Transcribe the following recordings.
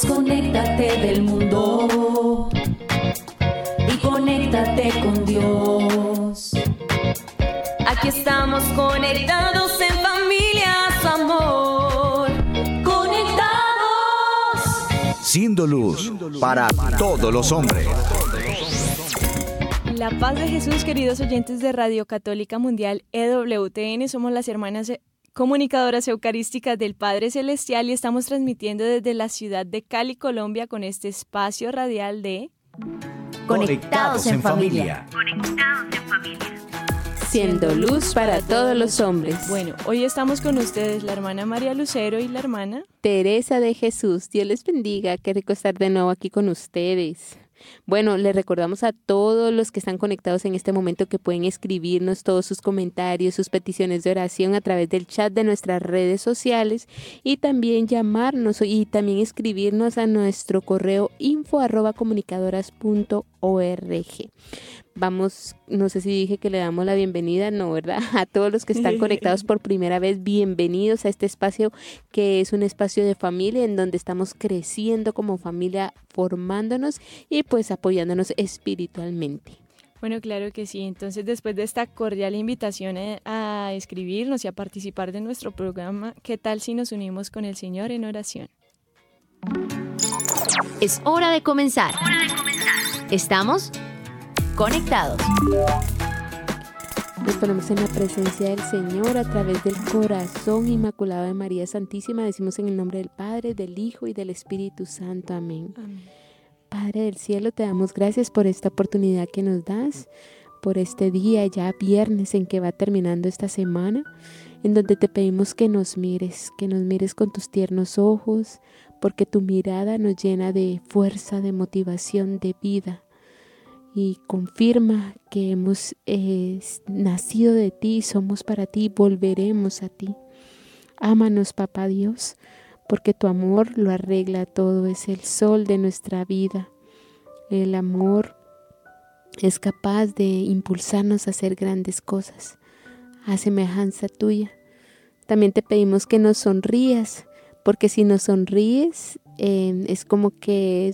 Desconéctate del mundo y conéctate con Dios. Aquí estamos conectados en familia, su amor. Conectados. Siendo luz para todos los hombres. La paz de Jesús, queridos oyentes de Radio Católica Mundial EWTN, somos las hermanas comunicadoras eucarísticas del Padre Celestial y estamos transmitiendo desde la ciudad de Cali, Colombia, con este espacio radial de Conectados en familia. Siendo luz para todos los hombres. Bueno, hoy estamos con ustedes la hermana María Lucero y la hermana Teresa de Jesús. Dios les bendiga. Qué rico estar de nuevo aquí con ustedes. Bueno, les recordamos a todos los que están conectados en este momento que pueden escribirnos todos sus comentarios, sus peticiones de oración a través del chat de nuestras redes sociales y también llamarnos y también escribirnos a nuestro correo info comunicadoras.org. Vamos, no sé si dije que le damos la bienvenida, no, ¿verdad? A todos los que están conectados por primera vez, bienvenidos a este espacio que es un espacio de familia en donde estamos creciendo como familia, formándonos y pues apoyándonos espiritualmente. Bueno, claro que sí. Entonces, después de esta cordial invitación eh, a escribirnos y a participar de nuestro programa, ¿qué tal si nos unimos con el Señor en oración? Es hora de comenzar. Estamos conectados. Nos ponemos en la presencia del Señor a través del corazón inmaculado de María Santísima. Decimos en el nombre del Padre, del Hijo y del Espíritu Santo. Amén. Amén. Padre del cielo, te damos gracias por esta oportunidad que nos das, por este día ya viernes en que va terminando esta semana, en donde te pedimos que nos mires, que nos mires con tus tiernos ojos, porque tu mirada nos llena de fuerza, de motivación, de vida y confirma que hemos nacido de ti, somos para ti, volveremos a ti. Ámanos, Papá Dios, porque tu amor lo arregla todo, es el sol de nuestra vida. El amor es capaz de impulsarnos a hacer grandes cosas, a semejanza tuya. También te pedimos que nos sonrías, porque si nos sonríes eh, es como que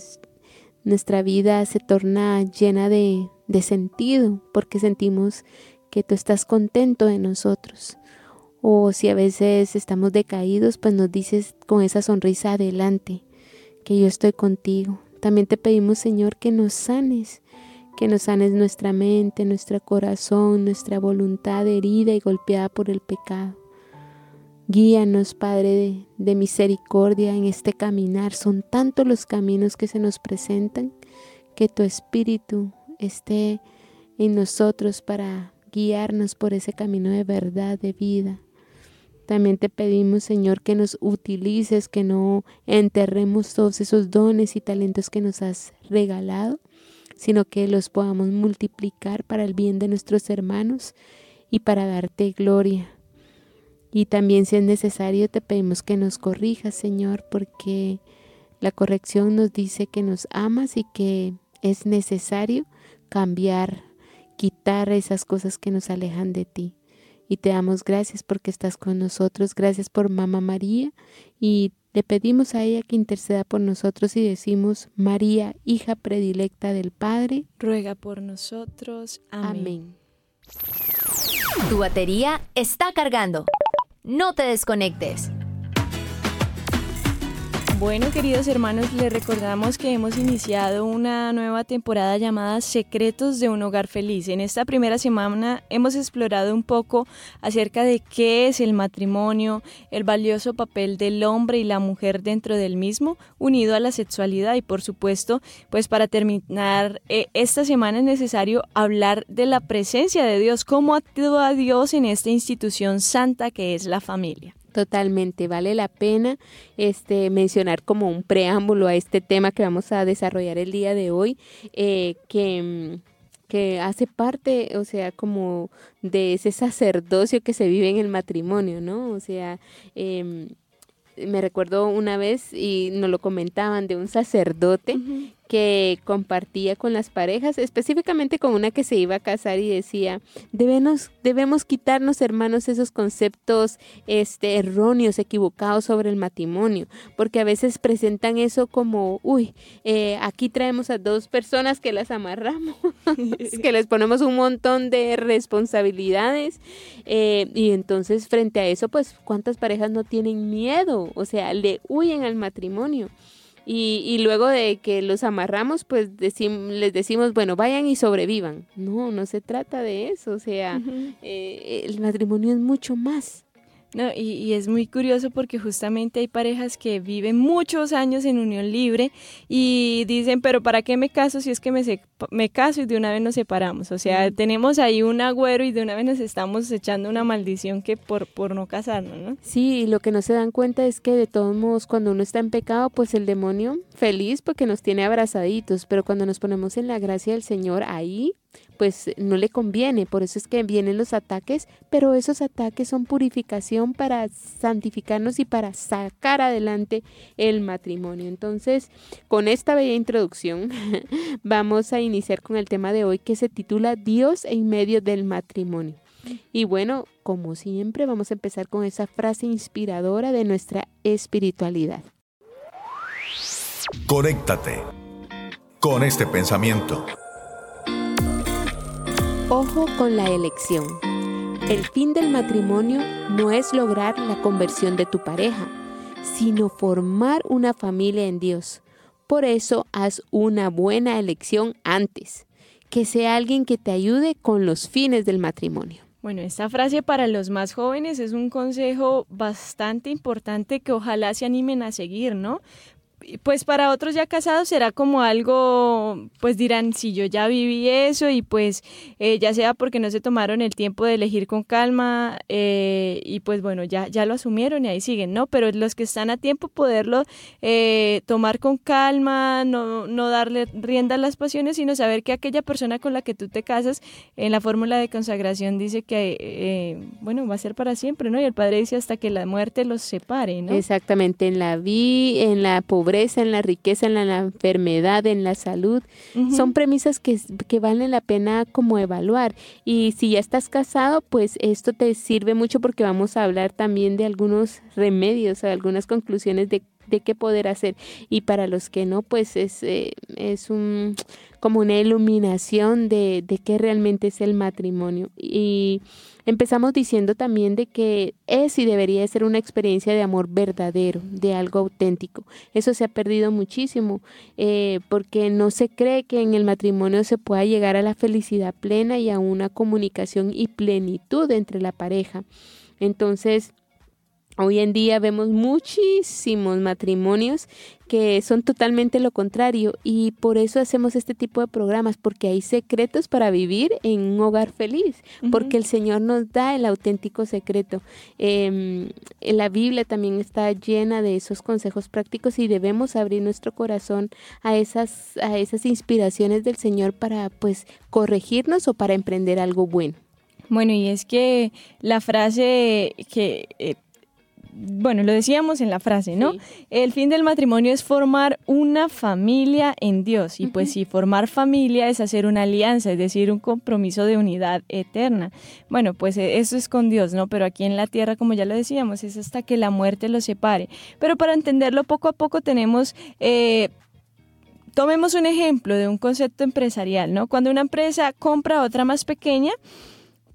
nuestra vida se torna llena de, de sentido, porque sentimos que tú estás contento de nosotros. O si a veces estamos decaídos, pues nos dices con esa sonrisa adelante, que yo estoy contigo. También te pedimos, Señor, que nos sanes, que nos sanes nuestra mente, nuestro corazón, nuestra voluntad herida y golpeada por el pecado. Guíanos, Padre de, misericordia, en este caminar. Son tantos los caminos que se nos presentan, que tu Espíritu esté en nosotros para guiarnos por ese camino de verdad, de vida. También te pedimos, Señor, que nos utilices, que no enterremos todos esos dones y talentos que nos has regalado, sino que los podamos multiplicar para el bien de nuestros hermanos y para darte gloria. Y también si es necesario te pedimos que nos corrijas, Señor, porque la corrección nos dice que nos amas y que es necesario cambiar, quitar esas cosas que nos alejan de ti y te damos gracias porque estás con nosotros. Gracias por Mamá María y le pedimos a ella que interceda por nosotros y decimos, María, hija predilecta del Padre, ruega por nosotros. Amén. Amén. Tu batería está cargando. No te desconectes. Bueno, queridos hermanos, les recordamos que hemos iniciado una nueva temporada llamada Secretos de un Hogar Feliz. En esta primera semana hemos explorado un poco acerca de qué es el matrimonio, el valioso papel del hombre y la mujer dentro del mismo, unido a la sexualidad y por supuesto, pues para terminar eh, esta semana es necesario hablar de la presencia de Dios, cómo actúa Dios en esta institución santa que es la familia. Totalmente, vale la pena este, mencionar como un preámbulo a este tema que vamos a desarrollar el día de hoy, eh, que, que hace parte, o sea, como de ese sacerdocio que se vive en el matrimonio, ¿no? O sea, eh, me recuerdo una vez y nos lo comentaban de un sacerdote que compartía con las parejas, específicamente con una que se iba a casar y decía, debemos, debemos quitarnos, hermanos, esos conceptos este, erróneos, equivocados sobre el matrimonio, porque a veces presentan eso como, uy, eh, aquí traemos a dos personas que las amarramos, que les ponemos un montón de responsabilidades eh, y entonces frente a eso, pues, ¿cuántas parejas no tienen miedo? O sea, le huyen al matrimonio. Y, y, luego de que los amarramos, pues les decimos, bueno, vayan y sobrevivan. No, no se trata de eso. O sea, eh, el matrimonio es mucho más. No, y, es muy curioso porque justamente hay parejas que viven muchos años en unión libre y dicen, pero ¿para qué me caso si es que me, me caso y de una vez nos separamos? O sea, tenemos ahí un agüero y de una vez nos estamos echando una maldición que por, por no casarnos, ¿no? Sí, y lo que no se dan cuenta es que de todos modos cuando uno está en pecado, pues el demonio feliz porque nos tiene abrazaditos, pero cuando nos ponemos en la gracia del Señor, ahí pues no le conviene, por eso es que vienen los ataques, pero esos ataques son purificación para santificarnos y para sacar adelante el matrimonio. Entonces, con esta bella introducción, vamos a iniciar con el tema de hoy que se titula Dios en medio del matrimonio. Y bueno, como siempre, vamos a empezar con esa frase inspiradora de nuestra espiritualidad. Conéctate con este pensamiento. Ojo con la elección. El fin del matrimonio no es lograr la conversión de tu pareja, sino formar una familia en Dios. Por eso haz una buena elección antes, que sea alguien que te ayude con los fines del matrimonio. Bueno, esta frase para los más jóvenes es un consejo bastante importante que ojalá se animen a seguir, ¿no? Pues para otros ya casados será como algo, pues dirán, si yo ya viví eso y pues eh, ya sea porque no se tomaron el tiempo de elegir con calma eh, y pues bueno, ya, ya lo asumieron y ahí siguen, ¿no? Pero los que están a tiempo poderlo eh, tomar con calma, no, no darle rienda a las pasiones, sino saber que aquella persona con la que tú te casas en la fórmula de consagración dice que, bueno, va a ser para siempre, ¿no? Y el Padre dice hasta que la muerte los separe, ¿no? Exactamente, en la vida, en la pobreza en la riqueza, en la, enfermedad, en la salud. Son premisas que, que valen la pena como evaluar. Y si ya estás casado, pues esto te sirve mucho porque vamos a hablar también de algunos remedios, algunas conclusiones de de qué poder hacer. Y para los que no pues es, eh, es un como una iluminación de, de qué realmente es el matrimonio. Y empezamos diciendo también de que es y debería ser una experiencia de amor verdadero de algo auténtico. Eso se ha perdido muchísimo eh, porque no se cree que en el matrimonio se pueda llegar a la felicidad plena y a una comunicación y plenitud entre la pareja. Entonces Hoy en día vemos muchísimos matrimonios que son totalmente lo contrario y por eso hacemos este tipo de programas, porque hay secretos para vivir en un hogar feliz, porque el Señor nos da el auténtico secreto. Eh, la Biblia también está llena de esos consejos prácticos y debemos abrir nuestro corazón a esas, a esas inspiraciones del Señor para pues corregirnos o para emprender algo bueno. Bueno, y es que la frase que eh, bueno, lo decíamos en la frase, ¿no? El fin del matrimonio es formar una familia en Dios. Y pues si formar familia es hacer una alianza, es decir, un compromiso de unidad eterna. Bueno, pues eh, eso es con Dios, ¿no? Pero aquí en la tierra, como ya lo decíamos, es hasta que la muerte los separe. Pero para entenderlo poco a poco tenemos... Eh, tomemos un ejemplo de un concepto empresarial, ¿no? Cuando una empresa compra otra más pequeña,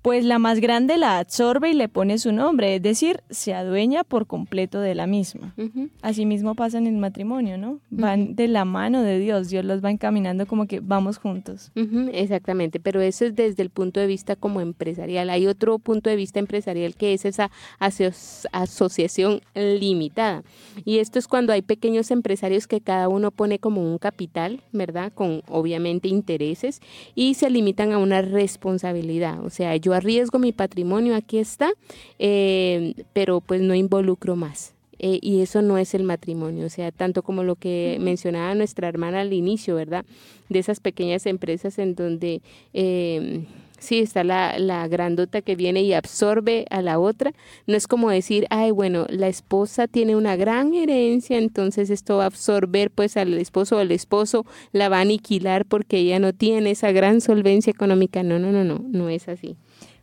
pues la más grande la absorbe y le pone su nombre, es decir, se adueña por completo de la misma. Asimismo pasa en el matrimonio, ¿no? Van de la mano de Dios, Dios los va encaminando como que vamos juntos. Exactamente, pero eso es desde el punto de vista como empresarial. Hay otro punto de vista empresarial que es esa asociación limitada. Y esto es cuando hay pequeños empresarios que cada uno pone como un capital, ¿verdad? Con obviamente intereses y se limitan a una responsabilidad. O sea, yo arriesgo mi patrimonio, aquí está, eh, pero pues no involucro más. Eh, y eso no es el matrimonio, o sea, tanto como lo que mencionaba nuestra hermana al inicio, ¿verdad? De esas pequeñas empresas en donde eh, Sí, está la, la grandota que viene y absorbe a la otra. No es como decir, ay, bueno, la esposa tiene una gran herencia, entonces esto va a absorber pues al esposo o el esposo la va a aniquilar porque ella no tiene esa gran solvencia económica. No, no, no, no, no es así.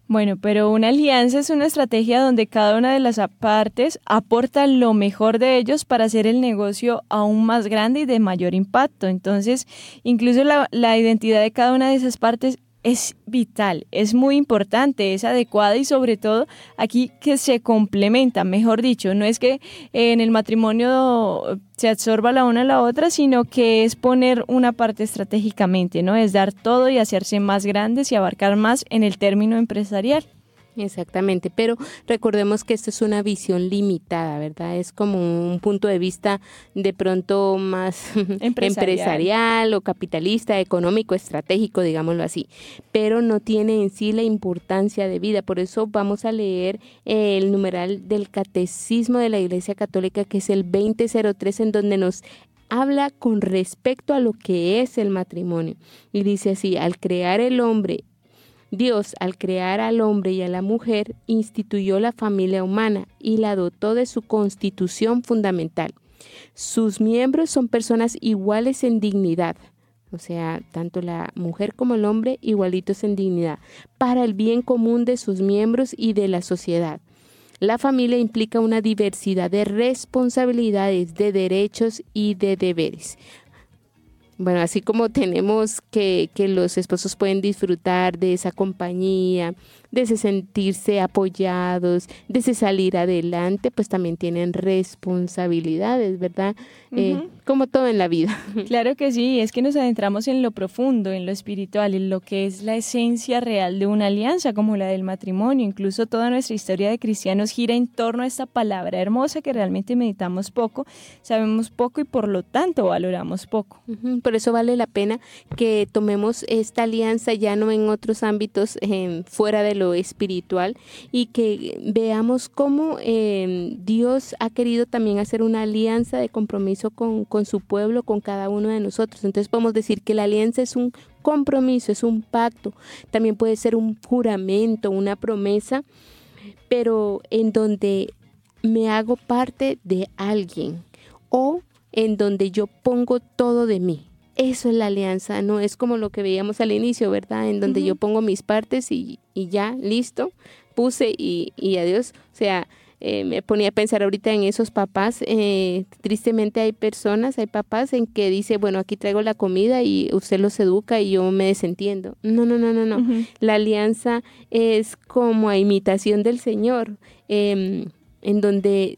Bueno, pero una alianza es una estrategia donde cada una de las partes aporta lo mejor de ellos para hacer el negocio aún más grande y de mayor impacto. Entonces, incluso la, la identidad de cada una de esas partes es vital, es muy importante, es adecuada y sobre todo aquí que se complementa, mejor dicho, no es que en el matrimonio se absorba la una a la otra, sino que es poner una parte estratégicamente, ¿no? Es dar todo y hacerse más grandes y abarcar más en el término empresarial. Exactamente, pero recordemos que esto es una visión limitada, ¿verdad? Es como un punto de vista de pronto más empresarial, o capitalista, económico, estratégico, digámoslo así, pero no tiene en sí la importancia de vida. Por eso vamos a leer el numeral del Catecismo de la Iglesia Católica, que es el 2003, en donde nos habla con respecto a lo que es el matrimonio. Y dice así, al crear el hombre Dios, al crear al hombre y a la mujer, instituyó la familia humana y la dotó de su constitución fundamental. Sus miembros son personas iguales en dignidad, o sea, tanto la mujer como el hombre igualitos en dignidad, para el bien común de sus miembros y de la sociedad. La familia implica una diversidad de responsabilidades, de derechos y de deberes. Bueno, así como tenemos que, que, los esposos pueden disfrutar de esa compañía, de ese sentirse apoyados, de ese salir adelante, pues también tienen responsabilidades, ¿verdad? Eh, como todo en la vida. Claro que sí, es que nos adentramos en lo profundo, en lo espiritual, en lo que es la esencia real de una alianza como la del matrimonio. Incluso toda nuestra historia de cristianos gira en torno a esta palabra hermosa que realmente meditamos poco, sabemos poco y por lo tanto valoramos poco. Por eso vale la pena que tomemos esta alianza ya no en otros ámbitos fuera de lo espiritual y que veamos cómo em, Dios ha querido también hacer una alianza de compromiso con, con su pueblo, con cada uno de nosotros. Entonces podemos decir que la alianza es un compromiso, es un pacto, también puede ser un juramento, una promesa, pero en donde me hago parte de alguien o en donde yo pongo todo de mí. Eso es la alianza, no es como lo que veíamos al inicio, ¿verdad? En donde yo pongo mis partes y, ya, listo, puse y, y adiós. O sea, eh, me ponía a pensar ahorita en esos papás. Eh, tristemente hay personas, hay papás en que dice, bueno, aquí traigo la comida y usted los educa y yo me desentiendo. No, no, no, no, no. La alianza es como a imitación del Señor, em, en donde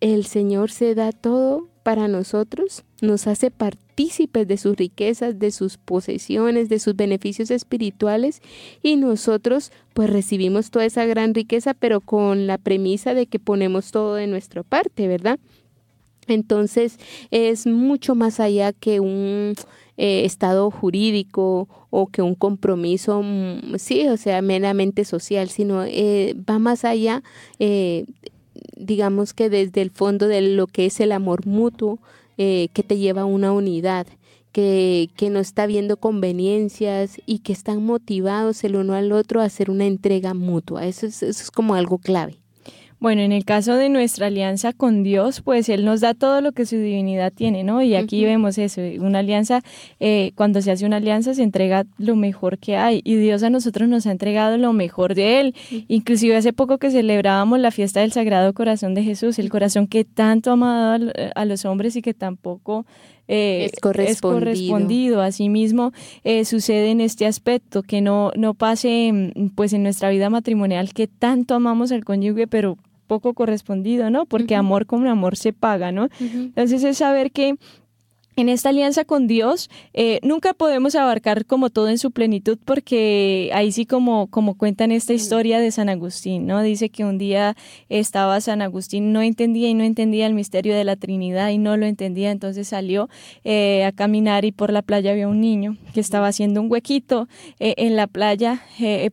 el Señor se da todo para nosotros, nos hace partícipes de sus riquezas, de sus posesiones, de sus beneficios espirituales y nosotros pues recibimos toda esa gran riqueza, pero con la premisa de que ponemos todo de nuestra parte, ¿verdad? Entonces es mucho más allá que un eh, estado jurídico o que un compromiso, mm, sí, o sea, meramente social, sino eh, va más allá. Eh, digamos que desde el fondo de lo que es el amor mutuo eh, que te lleva a una unidad, que, que, no está viendo conveniencias y que están motivados el uno al otro a hacer una entrega mutua. Eso es, eso es como algo clave. Bueno, en el caso de nuestra alianza con Dios, pues Él nos da todo lo que su divinidad tiene, ¿no? Y aquí vemos eso, una alianza, eh, cuando se hace una alianza se entrega lo mejor que hay y Dios a nosotros nos ha entregado lo mejor de Él. Inclusive hace poco que celebrábamos la fiesta del Sagrado Corazón de Jesús, el corazón que tanto ha amado a, los hombres y que tampoco eh, es, correspondido. es, correspondido. Asimismo, eh, sucede en este aspecto, que no, no pase mm, pues en nuestra vida matrimonial que tanto amamos al cónyuge, pero poco correspondido, ¿no? Porque amor con amor se paga, ¿no? Entonces es saber que en esta alianza con Dios eh, nunca podemos abarcar como todo en su plenitud porque ahí sí como, como cuentan esta historia de San Agustín, ¿no? Dice que un día estaba San Agustín, no entendía y no entendía el misterio de la Trinidad y no lo entendía, entonces salió eh, a caminar y por la playa había un niño que estaba haciendo un huequito eh, en la playa,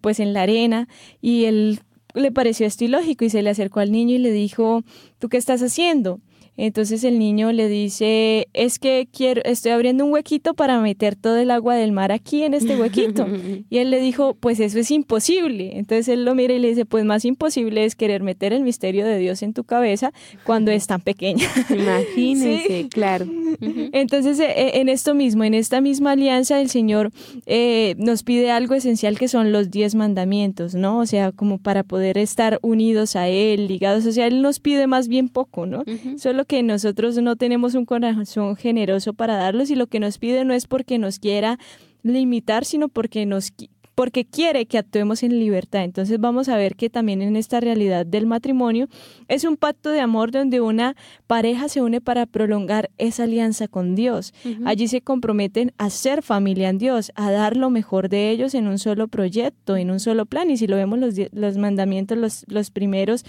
pues en la arena y él le pareció esto ilógico y se le acercó al niño y le dijo, ¿tú qué estás haciendo? Entonces el niño le dice, es que quiero, estoy abriendo un huequito para meter todo el agua del mar aquí en este huequito. y él le dijo, pues eso es imposible. Entonces él lo mira y le dice, pues más imposible es querer meter el misterio de Dios en tu cabeza cuando es tan pequeña. Imagínese, claro. Entonces eh, eh, en esto mismo, en esta misma alianza, el Señor eh, nos pide algo esencial que son los diez mandamientos, ¿no? O sea, como para poder estar unidos a Él, ligados. O sea, Él nos pide más bien poco, ¿no? Solo que nosotros no tenemos un corazón generoso para darlos y lo que nos pide no es porque nos quiera limitar, sino porque nos porque quiere que actuemos en libertad. Entonces vamos a ver que también en esta realidad del matrimonio es un pacto de amor donde una pareja se une para prolongar esa alianza con Dios. Allí se comprometen a ser familia en Dios, a dar lo mejor de ellos en un solo proyecto, en un solo plan. Y si lo vemos, los, los mandamientos, los, los primeros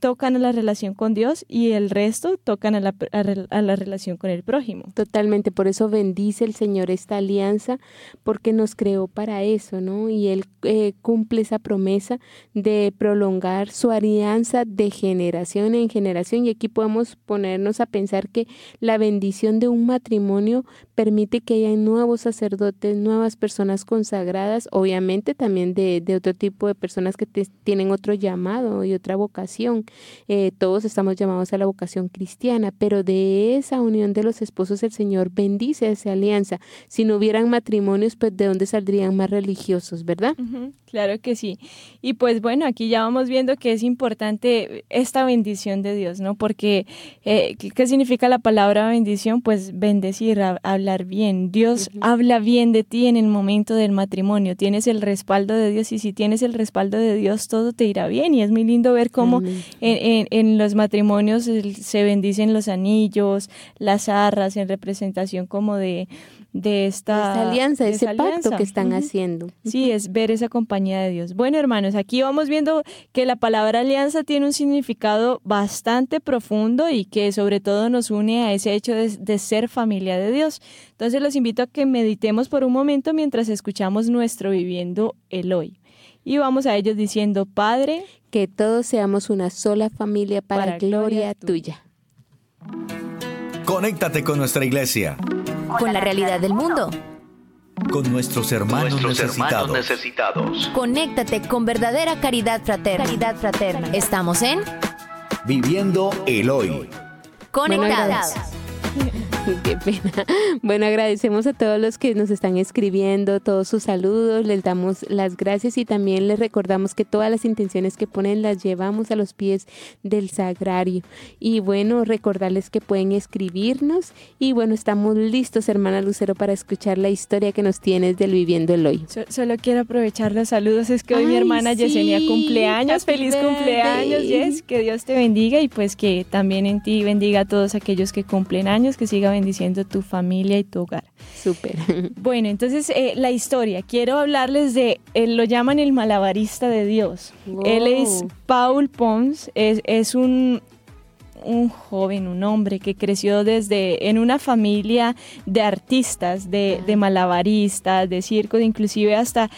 tocan a la relación con Dios y el resto tocan a la, a la relación con el prójimo. Totalmente, por eso bendice el Señor esta alianza, porque nos creó para eso, ¿no? Y Él eh, cumple esa promesa de prolongar su alianza de generación en generación. Y aquí podemos ponernos a pensar que la bendición de un matrimonio permite que haya nuevos sacerdotes, nuevas personas consagradas, obviamente también de, otro tipo de personas que tienen otro llamado y otra vocación. Eh, todos estamos llamados a la vocación cristiana, pero de esa unión de los esposos el Señor bendice esa alianza. Si no hubieran matrimonios, pues de dónde saldrían más religiosos ¿verdad? claro que sí. Y pues bueno, aquí ya vamos viendo que es importante esta bendición de Dios, ¿no? Porque, eh, ¿qué significa la palabra bendición? Pues bendecir, hablar bien. Dios habla bien de ti en el momento del matrimonio. Tienes el respaldo de Dios y si tienes el respaldo de Dios, todo te irá bien. Y es muy lindo ver cómo en, en, los matrimonios se bendicen los anillos, las arras en representación como de de esta, alianza, de ese pacto que están haciendo. Sí, es ver esa compañía de Dios. Bueno, hermanos, aquí vamos viendo que la palabra alianza tiene un significado bastante profundo y que sobre todo nos une a ese hecho de, ser familia de Dios. Entonces los invito a que meditemos por un momento mientras escuchamos nuestro viviendo el hoy. Y vamos a ellos diciendo, Padre, que todos seamos una sola familia para, gloria, tuya. Conéctate con nuestra iglesia con la realidad del mundo. Con nuestros hermanos, necesitados. Conéctate con verdadera caridad fraterna. Caridad fraterna. Estamos en Viviendo el Hoy. Conectados. Qué pena. Bueno, agradecemos a todos los que nos están escribiendo, todos sus saludos, les damos las gracias y también les recordamos que todas las intenciones que ponen las llevamos a los pies del sagrario. Y bueno, recordarles que pueden escribirnos y bueno, estamos listos, hermana Lucero, para escuchar la historia que nos tienes del Viviendo el Hoy. solo quiero aprovechar los saludos, es que hoy mi hermana Yesenia cumpleaños, feliz cumpleaños, Yes, que Dios te bendiga y pues que también en ti bendiga a todos aquellos que cumplen años, que siga bendiciendo tu familia y tu hogar. Súper. Bueno, entonces eh, la historia. Quiero hablarles de, él lo llaman el malabarista de Dios. Él es Paul Pons, es, es un un joven, un hombre que creció desde en una familia de artistas, de, malabaristas, de circo, inclusive hasta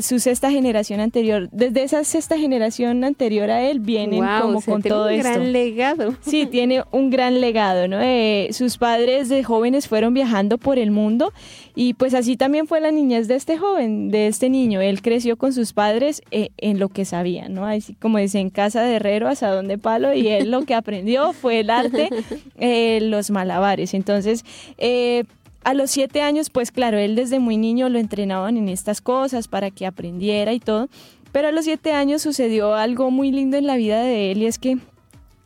su sexta generación anterior. Desde esa sexta generación anterior a él vienen como con todo un esto. gran legado. Sí, tiene un gran legado, ¿no? Eh, sus padres de jóvenes fueron viajando por el mundo y pues así también fue la niñez de este joven, de este niño. Él creció con sus padres eh, en lo que sabía, ¿no? Así como dice, en casa de herrero, asadón de palo, y él lo que aprendió fue el arte, eh, los malabares. Entonces, eh, a los siete años, pues claro, él desde muy niño lo entrenaban en estas cosas para que aprendiera y todo. Pero a los siete años sucedió algo muy lindo en la vida de él y es que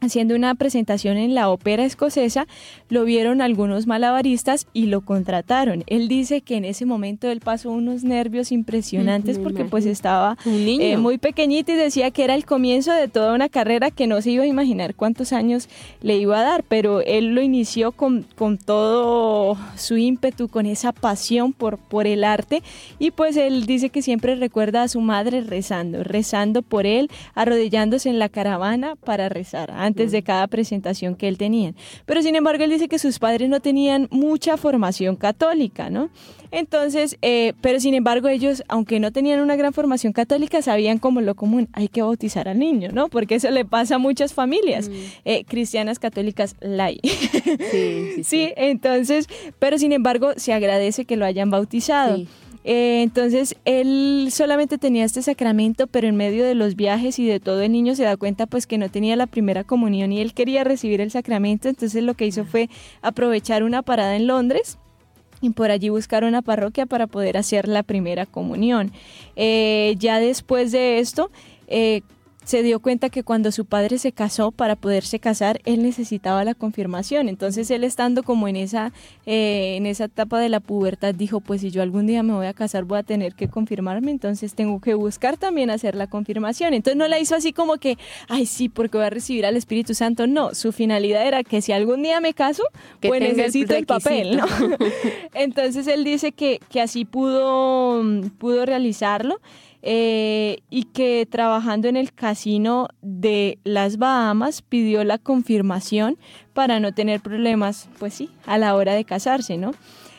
haciendo una presentación en la ópera escocesa, lo vieron algunos malabaristas y lo contrataron. Él dice que en ese momento él pasó unos nervios impresionantes porque pues estaba eh, muy pequeñito y decía que era el comienzo de toda una carrera que no se iba a imaginar cuántos años le iba a dar, pero él lo inició con, con todo su ímpetu, con esa pasión por, por el arte y pues él dice que siempre recuerda a su madre rezando, rezando por él, arrodillándose en la caravana para rezar antes de cada presentación que él tenía. Pero sin embargo, él dice que sus padres no tenían mucha formación católica, ¿no? Entonces, eh, pero sin embargo, ellos, aunque no tenían una gran formación católica, sabían como lo común, hay que bautizar al niño, ¿no? Porque eso le pasa a muchas familias, mm. eh, cristianas, católicas, lay. Sí, sí, sí, entonces, pero sin embargo, se agradece que lo hayan bautizado. Eh, entonces él solamente tenía este sacramento, pero en medio de los viajes y de todo el niño se da cuenta pues que no tenía la primera comunión y él quería recibir el sacramento, entonces lo que hizo fue aprovechar una parada en Londres y por allí buscar una parroquia para poder hacer la primera comunión. Eh, ya después de esto, eh, se dio cuenta que cuando su padre se casó, para poderse casar, él necesitaba la confirmación. Entonces él estando como en esa, eh, en esa etapa de la pubertad, dijo, pues si yo algún día me voy a casar, voy a tener que confirmarme, entonces tengo que buscar también hacer la confirmación. Entonces no la hizo así como que, ay sí, porque voy a recibir al Espíritu Santo. No, su finalidad era que si algún día me caso, pues necesito el, papel. ¿no? entonces él dice que, que así pudo, pudo realizarlo. Eh, y que trabajando en el casino de las Bahamas pidió la confirmación para no tener problemas, pues sí, a la hora de casarse, ¿no?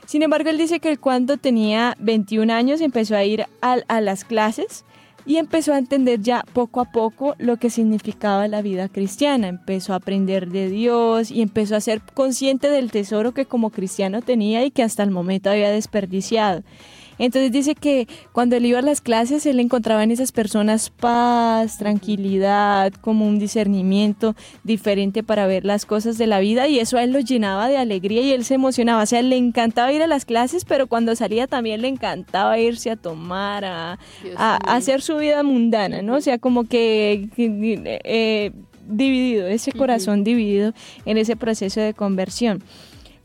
Sin embargo, él dice que cuando tenía 21 años empezó a ir a, a las clases y empezó a entender ya poco a poco lo que significaba la vida cristiana. Empezó a aprender de Dios y empezó a ser consciente del tesoro que como cristiano tenía y que hasta el momento había desperdiciado. Entonces dice que cuando él iba a las clases, él encontraba en esas personas paz, tranquilidad, como un discernimiento diferente para ver las cosas de la vida y eso a él lo llenaba de alegría y él se emocionaba. O sea, le encantaba ir a las clases, pero cuando salía también le encantaba irse a tomar, a, hacer su vida mundana, ¿no? O sea, como que... Eh, dividido, ese corazón dividido en ese proceso de conversión.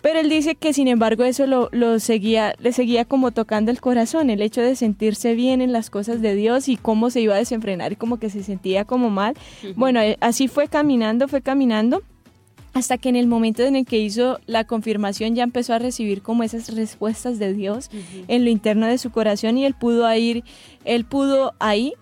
Pero él dice que sin embargo eso lo, seguía, le seguía como tocando el corazón, el hecho de sentirse bien en las cosas de Dios y cómo se iba a desenfrenar y como que se sentía como mal. Bueno, eh, así fue caminando, fue caminando hasta que en el momento en el que hizo la confirmación ya empezó a recibir como esas respuestas de Dios en lo interno de su corazón y él pudo ir, él pudo ahí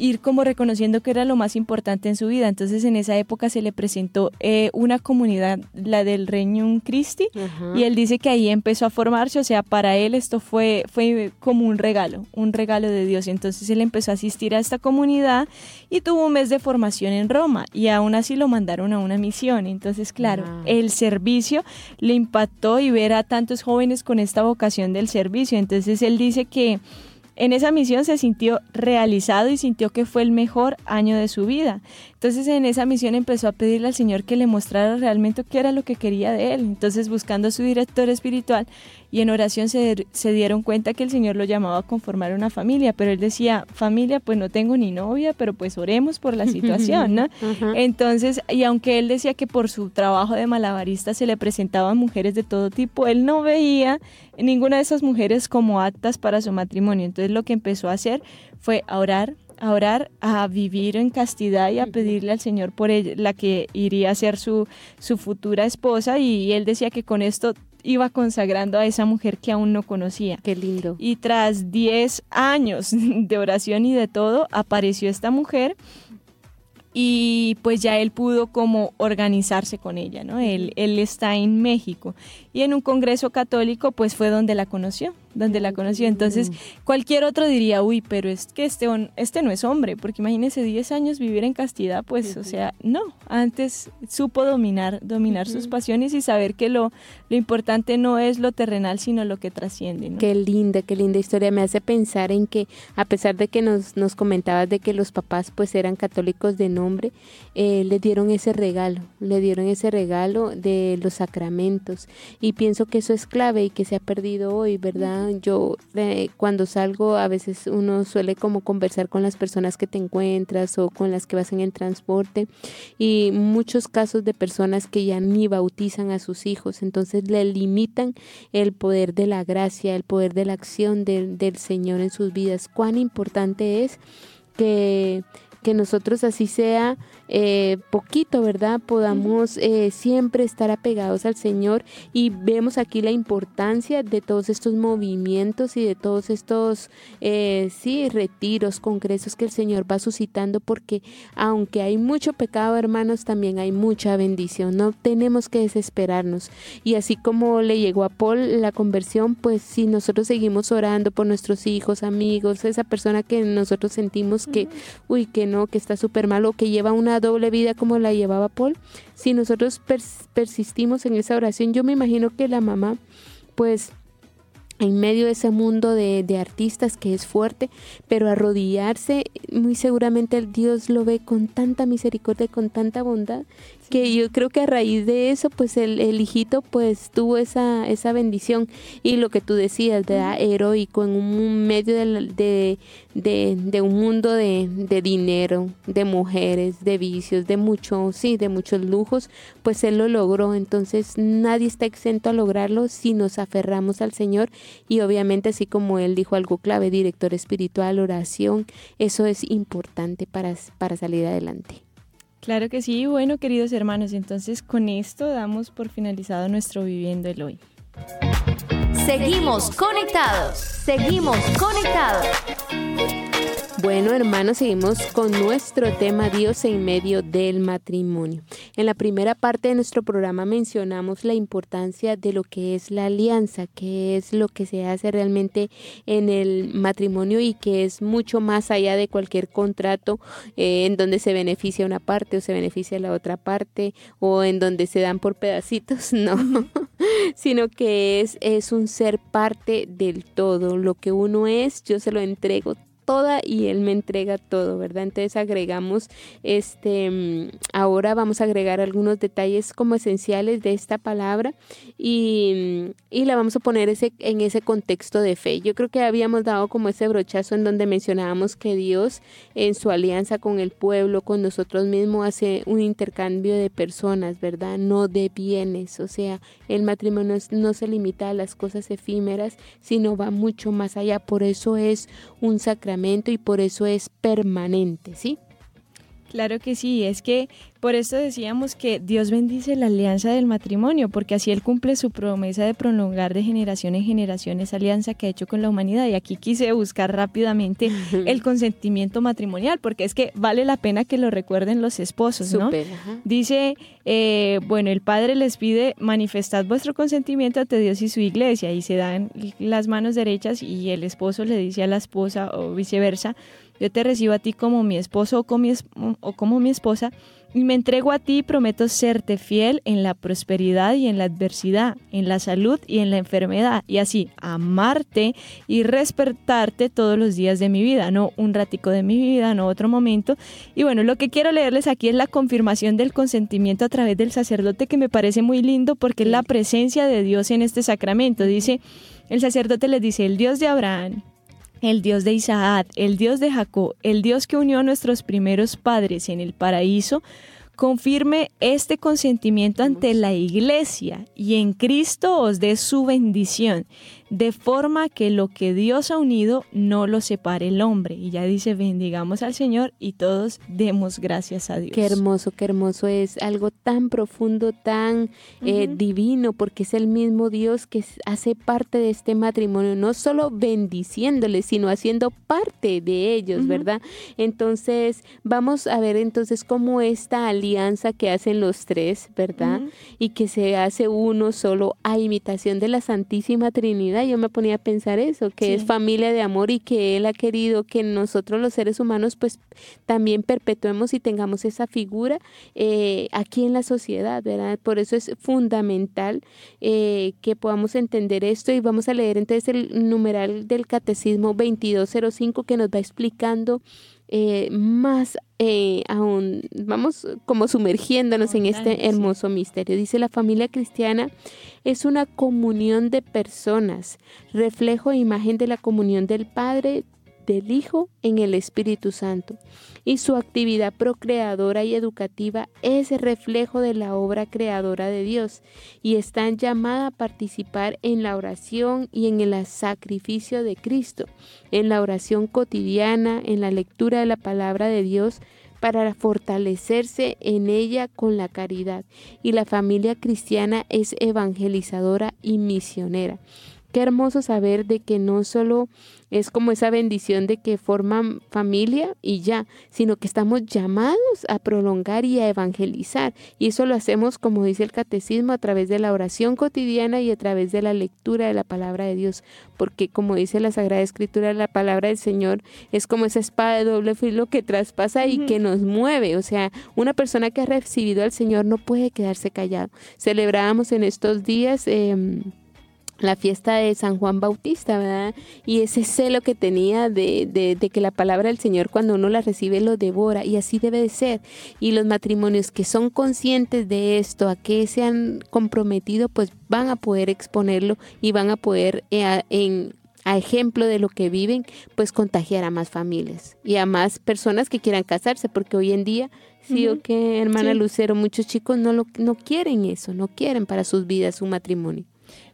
ir como reconociendo que era lo más importante en su vida. Entonces en esa época se le presentó eh, una comunidad, la del Reino Christi, y él dice que ahí empezó a formarse, o sea, para él esto fue, fue como un regalo, un regalo de Dios. Entonces él empezó a asistir a esta comunidad y tuvo un mes de formación en Roma y aún así lo mandaron a una misión. Entonces, claro, el servicio le impactó y ver a tantos jóvenes con esta vocación del servicio. Entonces él dice que en esa misión se sintió realizado y sintió que fue el mejor año de su vida. Entonces en esa misión empezó a pedirle al Señor que le mostrara realmente qué era lo que quería de él. Entonces buscando a su director espiritual y en oración se, dieron cuenta que el Señor lo llamaba a conformar una familia, pero él decía, familia, pues no tengo ni novia, pero pues oremos por la situación, ¿no? Entonces, y aunque él decía que por su trabajo de malabarista se le presentaban mujeres de todo tipo, él no veía ninguna de esas mujeres como aptas para su matrimonio. Entonces lo que empezó a hacer fue a orar, a orar, a vivir en castidad y a pedirle al Señor por ella, la que iría a ser su, su futura esposa. Y él decía que con esto iba consagrando a esa mujer que aún no conocía. Qué lindo. Y tras 10 años de oración y de todo, apareció esta mujer y pues ya él pudo como organizarse con ella, ¿no? Él, él está en México y en un congreso católico pues fue donde la conoció donde la conoció. Entonces, cualquier otro diría, uy, pero es que este, este no es hombre, porque imagínese 10 años vivir en castidad, pues, o sea, no, antes supo dominar, dominar sus pasiones y saber que lo, lo importante no es lo terrenal, sino lo que trasciende. Qué linda, qué linda historia. Me hace pensar en que, a pesar de que nos, nos comentabas de que los papás pues eran católicos de nombre, eh, le dieron ese regalo, le dieron ese regalo de los sacramentos. Y pienso que eso es clave y que se ha perdido hoy, ¿verdad? Yo eh, cuando salgo a veces uno suele como conversar con las personas que te encuentras o con las que vas en el transporte y muchos casos de personas que ya ni bautizan a sus hijos, entonces le limitan el poder de la gracia, el poder de la acción del Señor en sus vidas. Cuán importante es que que nosotros así sea eh, poquito, ¿verdad? Podamos eh, siempre estar apegados al Señor y vemos aquí la importancia de todos estos movimientos y de todos estos, eh, sí, retiros, congresos que el Señor va suscitando porque aunque hay mucho pecado, hermanos, también hay mucha bendición. No tenemos que desesperarnos. Y así como le llegó a Paul la conversión, pues si nosotros seguimos orando por nuestros hijos, amigos, esa persona que nosotros sentimos que, uy, que que está súper malo, que lleva una doble vida como la llevaba Paul, si nosotros persistimos en esa oración, yo me imagino que la mamá, pues en medio de ese mundo de, de, artistas que es fuerte, pero arrodillarse, muy seguramente el Dios lo ve con tanta misericordia, con tanta bondad, que yo creo que a raíz de eso, pues el, el, hijito pues tuvo esa, esa bendición y lo que tú decías, ¿verdad? Heroico en un medio de, de, de, un mundo de, de, dinero, de mujeres, de vicios, de mucho, sí, de muchos lujos, pues él lo logró. Entonces nadie está exento a lograrlo si nos aferramos al Señor y obviamente así como él dijo algo clave, director espiritual, oración, eso es importante para, para salir adelante. Claro que sí, bueno queridos hermanos, entonces con esto damos por finalizado nuestro Viviendo el Hoy. Seguimos conectados, seguimos conectados. Bueno, hermanos, seguimos con nuestro tema Dios en medio del matrimonio. En la primera parte de nuestro programa mencionamos la importancia de lo que es la alianza, que es lo que se hace realmente en el matrimonio y que es mucho más allá de cualquier contrato eh, en donde se beneficia una parte o se beneficia la otra parte o en donde se dan por pedacitos, no, sino que es, es un ser parte del todo. Lo que uno es, yo se lo entrego y Él me entrega todo, ¿verdad? Entonces agregamos, este, ahora vamos a agregar algunos detalles como esenciales de esta palabra y, y la vamos a poner ese, en ese contexto de fe. Yo creo que habíamos dado como ese brochazo en donde mencionábamos que Dios en su alianza con el pueblo, con nosotros mismos, hace un intercambio de personas, ¿verdad? No de bienes, o sea, el matrimonio no se limita a las cosas efímeras, sino va mucho más allá. Por eso es un sacramento y por eso es permanente, ¿sí? Claro que sí, es que por eso decíamos que Dios bendice la alianza del matrimonio, porque así Él cumple su promesa de prolongar de generación en generación esa alianza que ha hecho con la humanidad. Y aquí quise buscar rápidamente el consentimiento matrimonial, porque es que vale la pena que lo recuerden los esposos, ¿no? Dice, eh, bueno, el Padre les pide manifestad vuestro consentimiento ante Dios y su iglesia, y se dan las manos derechas y el esposo le dice a la esposa o viceversa, yo te recibo a ti como mi esposo o como mi, o como mi esposa y me entrego a ti y prometo serte fiel en la prosperidad y en la adversidad, en la salud y en la enfermedad, y así amarte y respetarte todos los días de mi vida, no un ratico de mi vida, no otro momento. Y bueno, lo que quiero leerles aquí es la confirmación del consentimiento a través del sacerdote que me parece muy lindo porque es la presencia de Dios en este sacramento. Dice, el sacerdote les dice, el Dios de Abraham, el Dios de Isaac, el Dios de Jacob, el Dios que unió a nuestros primeros padres en el paraíso, confirme este consentimiento ante la iglesia y en Cristo os dé su bendición de forma que lo que Dios ha unido no lo separe el hombre. Y ya dice, bendigamos al Señor y todos demos gracias a Dios. Qué hermoso, qué hermoso es algo tan profundo, tan eh, divino, porque es el mismo Dios que hace parte de este matrimonio, no solo bendiciéndoles, sino haciendo parte de ellos, ¿verdad? Entonces, vamos a ver entonces cómo esta alianza que hacen los tres, ¿verdad? Y que se hace uno solo a imitación de la Santísima Trinidad yo me ponía a pensar eso, que es familia de amor y que Él ha querido que nosotros los seres humanos pues también perpetuemos y tengamos esa figura eh, aquí en la sociedad, ¿verdad? Por eso es fundamental eh, que podamos entender esto y vamos a leer entonces el numeral del Catecismo 2205 que nos va explicando eh, más eh, aún, vamos como sumergiéndonos en este hermoso misterio. Dice la familia cristiana es una comunión de personas, reflejo e imagen de la comunión del Padre, del Hijo en el Espíritu Santo. Y su actividad procreadora y educativa es reflejo de la obra creadora de Dios y están llamadas a participar en la oración y en el sacrificio de Cristo, en la oración cotidiana, en la lectura de la palabra de Dios, para fortalecerse en ella con la caridad. Y la familia cristiana es evangelizadora y misionera. Qué hermoso saber de que no solo es como esa bendición de que forman familia y ya, sino que estamos llamados a prolongar y a evangelizar. Y eso lo hacemos, como dice el catecismo, a través de la oración cotidiana y a través de la lectura de la palabra de Dios. Porque como dice la Sagrada Escritura, la palabra del Señor es como esa espada de doble filo que traspasa y que nos mueve. O sea, una persona que ha recibido al Señor no puede quedarse callado. Celebrábamos en estos días... Eh, la fiesta de San Juan Bautista, ¿verdad? Y ese celo que tenía de, de, de, que la palabra del Señor cuando uno la recibe lo devora y así debe de ser. Y los matrimonios que son conscientes de esto, a que se han comprometido, pues van a poder exponerlo y van a poder eh, en a ejemplo de lo que viven, pues contagiar a más familias y a más personas que quieran casarse, porque hoy en día, sí o que hermana Lucero, muchos chicos no lo no quieren eso, no quieren para sus vidas un matrimonio.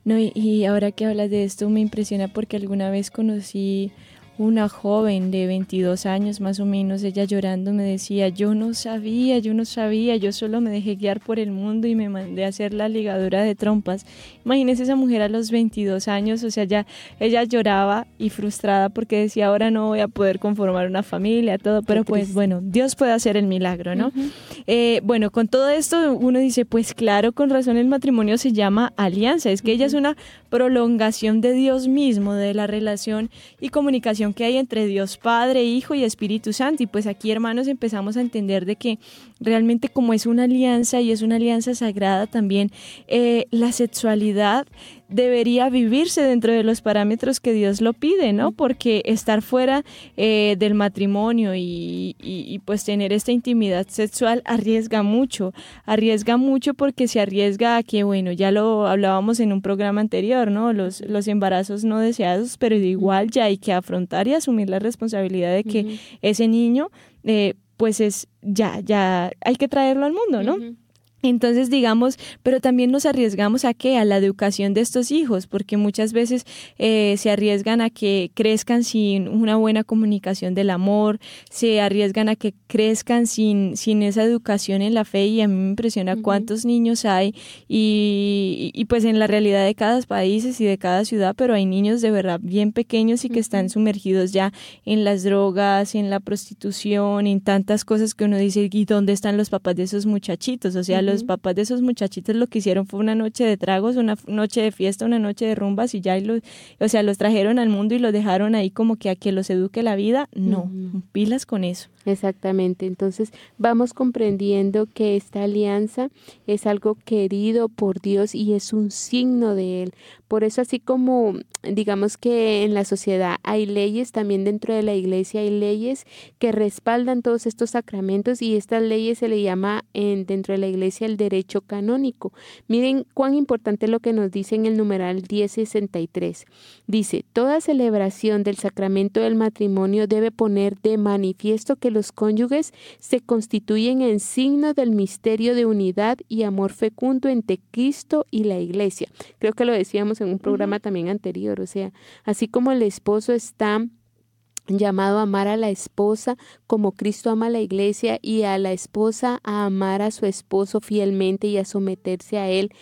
No, y, y, ahora que hablas de esto me impresiona porque alguna vez conocí una joven de 22 años más o menos, ella llorando me decía, yo no sabía, yo no sabía, yo solo me dejé guiar por el mundo y me mandé a hacer la ligadura de trompas. Imagínese esa mujer a los 22 años, o sea, ya ella lloraba y frustrada porque decía, ahora no voy a poder conformar una familia, todo, pero pues bueno, Dios puede hacer el milagro, ¿no? Uh -huh. eh, bueno, con todo esto uno dice, pues claro, con razón el matrimonio se llama alianza, es que uh -huh. ella es una prolongación de Dios mismo, de la relación y comunicación que hay entre Dios Padre, Hijo y Espíritu Santo. Y pues aquí, hermanos, empezamos a entender de que realmente como es una alianza y es una alianza sagrada también, eh, la sexualidad debería vivirse dentro de los parámetros que Dios lo pide, ¿no? Porque estar fuera eh, del matrimonio y, y, y, pues tener esta intimidad sexual arriesga mucho, arriesga mucho porque se arriesga a que, bueno, ya lo hablábamos en un programa anterior, ¿no? Los, los embarazos no deseados, pero igual ya hay que afrontar y asumir la responsabilidad de que uh -huh. ese niño, eh, pues es, ya, ya hay que traerlo al mundo, ¿no? Entonces, digamos, pero también nos arriesgamos a qué? A la educación de estos hijos, porque muchas veces eh, se arriesgan a que crezcan sin una buena comunicación del amor, se arriesgan a que crezcan sin, sin esa educación en la fe y a mí me impresiona uh -huh. cuántos niños hay y, y, pues en la realidad de cada país y de cada ciudad, pero hay niños de verdad bien pequeños y que están sumergidos ya en las drogas, en la prostitución, en tantas cosas que uno dice, ¿y dónde están los papás de esos muchachitos? O sea. Los papás de esos muchachitos lo que hicieron fue una noche de tragos, una noche de fiesta, una noche de rumbas y ya, los, o sea, los trajeron al mundo y los dejaron ahí como que a que los eduque la vida. No, pilas con eso. Exactamente, entonces vamos comprendiendo que esta alianza es algo querido por Dios y es un signo de Él. Por eso así como digamos que en la sociedad hay leyes, también dentro de la iglesia hay leyes que respaldan todos estos sacramentos y estas leyes se le llama en, dentro de la iglesia el derecho canónico. Miren cuán importante es lo que nos dice en el numeral 1063. Dice, toda celebración del sacramento del matrimonio debe poner de manifiesto que los cónyuges se constituyen en signo del misterio de unidad y amor fecundo entre Cristo y la iglesia. Creo que lo decíamos en un programa también anterior, o sea, así como el esposo está llamado a amar a la esposa como Cristo ama a la iglesia y a la esposa a amar a su esposo fielmente y a someterse a él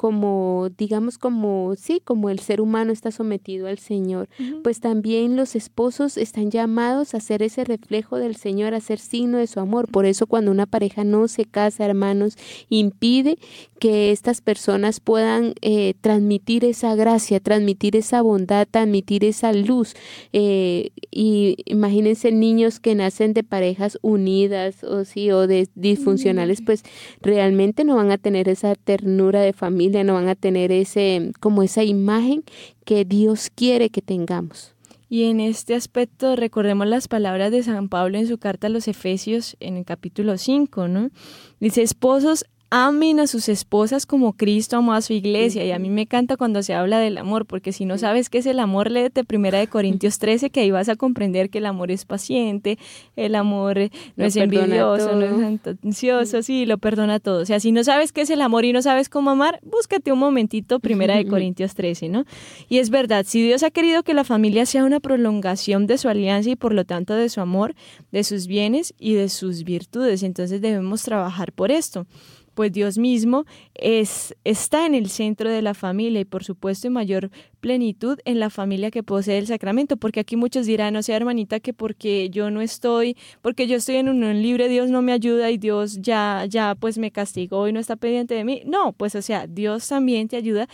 como, digamos, como, sí, como el ser humano está sometido al Señor, uh -huh. pues también los esposos están llamados a ser ese reflejo del Señor, a ser signo de su amor. Por eso cuando una pareja no se casa, hermanos, impide que estas personas puedan eh, transmitir esa gracia, transmitir esa bondad, transmitir esa luz. Eh, y imagínense niños que nacen de parejas unidas o sí, o de disfuncionales, pues realmente no van a tener esa ternura de familia no van a tener ese como esa imagen que Dios quiere que tengamos. Y en este aspecto recordemos las palabras de San Pablo en su carta a los Efesios en el capítulo 5, ¿no? Dice, esposos, amen a sus esposas como Cristo amó a su iglesia. Y a mí me encanta cuando se habla del amor, porque si no sabes qué es el amor, léete primera de Corintios 13, que ahí vas a comprender que el amor es paciente, el amor no es envidioso, no es ansioso, sí, lo perdona todo. O sea, si no sabes qué es el amor y no sabes cómo amar, búscate un momentito primera de Corintios 13, ¿no? Y es verdad, si Dios ha querido que la familia sea una prolongación de su alianza y por lo tanto de su amor, de sus bienes y de sus virtudes, entonces debemos trabajar por esto pues Dios mismo es, está en el centro de la familia y por supuesto en mayor plenitud en la familia que posee el sacramento, porque aquí muchos dirán, no sea hermanita, que porque yo no estoy, porque yo estoy en unión libre, Dios no me ayuda y Dios ya, ya pues me castigó y no está pendiente de mí. No, pues o sea, Dios también te ayuda,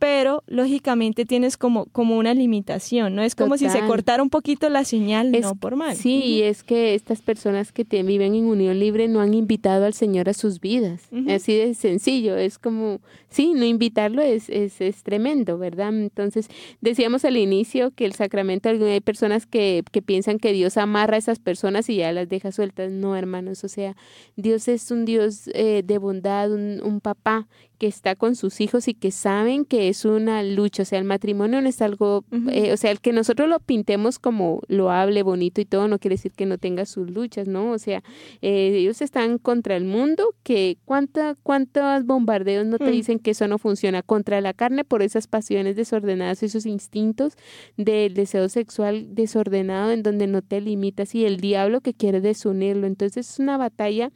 pero lógicamente tienes como, como una limitación, ¿no? Es como si se cortara un poquito la señal, no por mal. Sí, es que estas personas que te viven en unión libre no han invitado al Señor a sus vidas. Así de sencillo, es como, sí, no invitarlo es, es, es, tremendo, ¿verdad? Entonces, decíamos al inicio que el sacramento, hay personas que, que piensan que Dios amarra a esas personas y ya las deja sueltas. No, hermanos, o sea, Dios es un Dios eh, de bondad, un, un papá que está con sus hijos y que saben que es una lucha, o sea, el matrimonio no es algo, eh, o sea, el que nosotros lo pintemos como lo hable bonito y todo, no quiere decir que no tenga sus luchas, ¿no? O sea, eh, ellos están contra el mundo, que cuánta, cuántos bombardeos no te mm. dicen que eso no funciona, contra la carne por esas pasiones desordenadas, esos instintos del deseo sexual desordenado en donde no te limitas y el diablo que quiere desunirlo, entonces es una batalla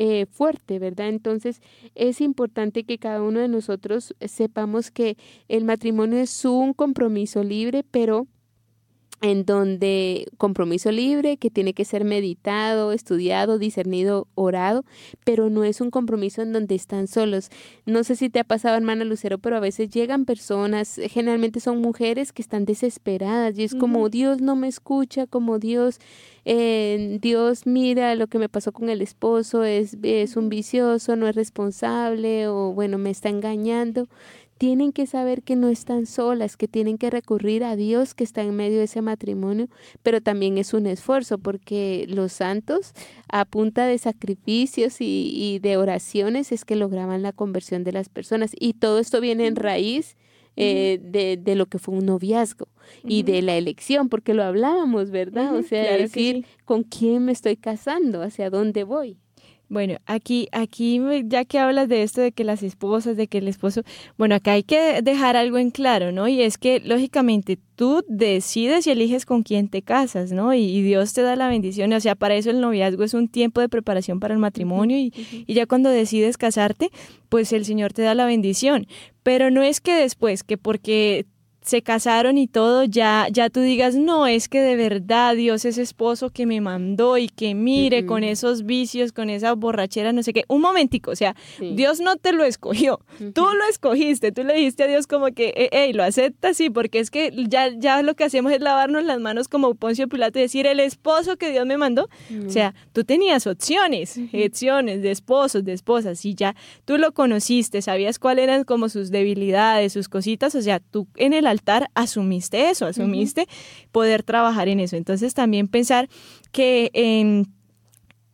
eh, fuerte, ¿verdad? Entonces es importante que cada uno de nosotros sepamos que el matrimonio es un compromiso libre, pero en donde compromiso libre, que tiene que ser meditado, estudiado, discernido, orado, pero no es un compromiso en donde están solos. No sé si te ha pasado, hermana Lucero, pero a veces llegan personas, generalmente son mujeres que están desesperadas y es como Dios no me escucha, como Dios, eh, Dios mira lo que me pasó con el esposo, es, es un vicioso, no es responsable o bueno, me está engañando tienen que saber que no están solas, que tienen que recurrir a Dios que está en medio de ese matrimonio, pero también es un esfuerzo porque los santos a punta de sacrificios y, de oraciones es que lograban la conversión de las personas. Y todo esto viene en raíz eh, de, lo que fue un noviazgo y de la elección, porque lo hablábamos, ¿verdad? O sea, decir con quién me estoy casando, hacia dónde voy. Bueno, aquí, aquí, ya que hablas de esto, de que las esposas, de que el esposo, bueno, acá hay que dejar algo en claro, ¿no? Y es que, lógicamente, tú decides y eliges con quién te casas, ¿no? Y, Dios te da la bendición, o sea, para eso el noviazgo es un tiempo de preparación para el matrimonio y, y ya cuando decides casarte, pues el Señor te da la bendición. Pero no es que después, que porque se casaron y todo, ya, ya tú digas, no, es que de verdad Dios es esposo que me mandó y que mire con esos vicios, con esa borrachera, no sé qué. Un momentico, o sea, Dios no te lo escogió, tú lo escogiste, tú le dijiste a Dios como que, hey, lo aceptas, sí, porque es que ya, ya lo que hacemos es lavarnos las manos como Poncio Pilato y decir, el esposo que Dios me mandó. O sea, tú tenías opciones, opciones de esposos, de esposas, y ya tú lo conociste, sabías cuáles eran como sus debilidades, sus cositas, o sea, tú en el asumiste eso, asumiste poder trabajar en eso. Entonces también pensar que en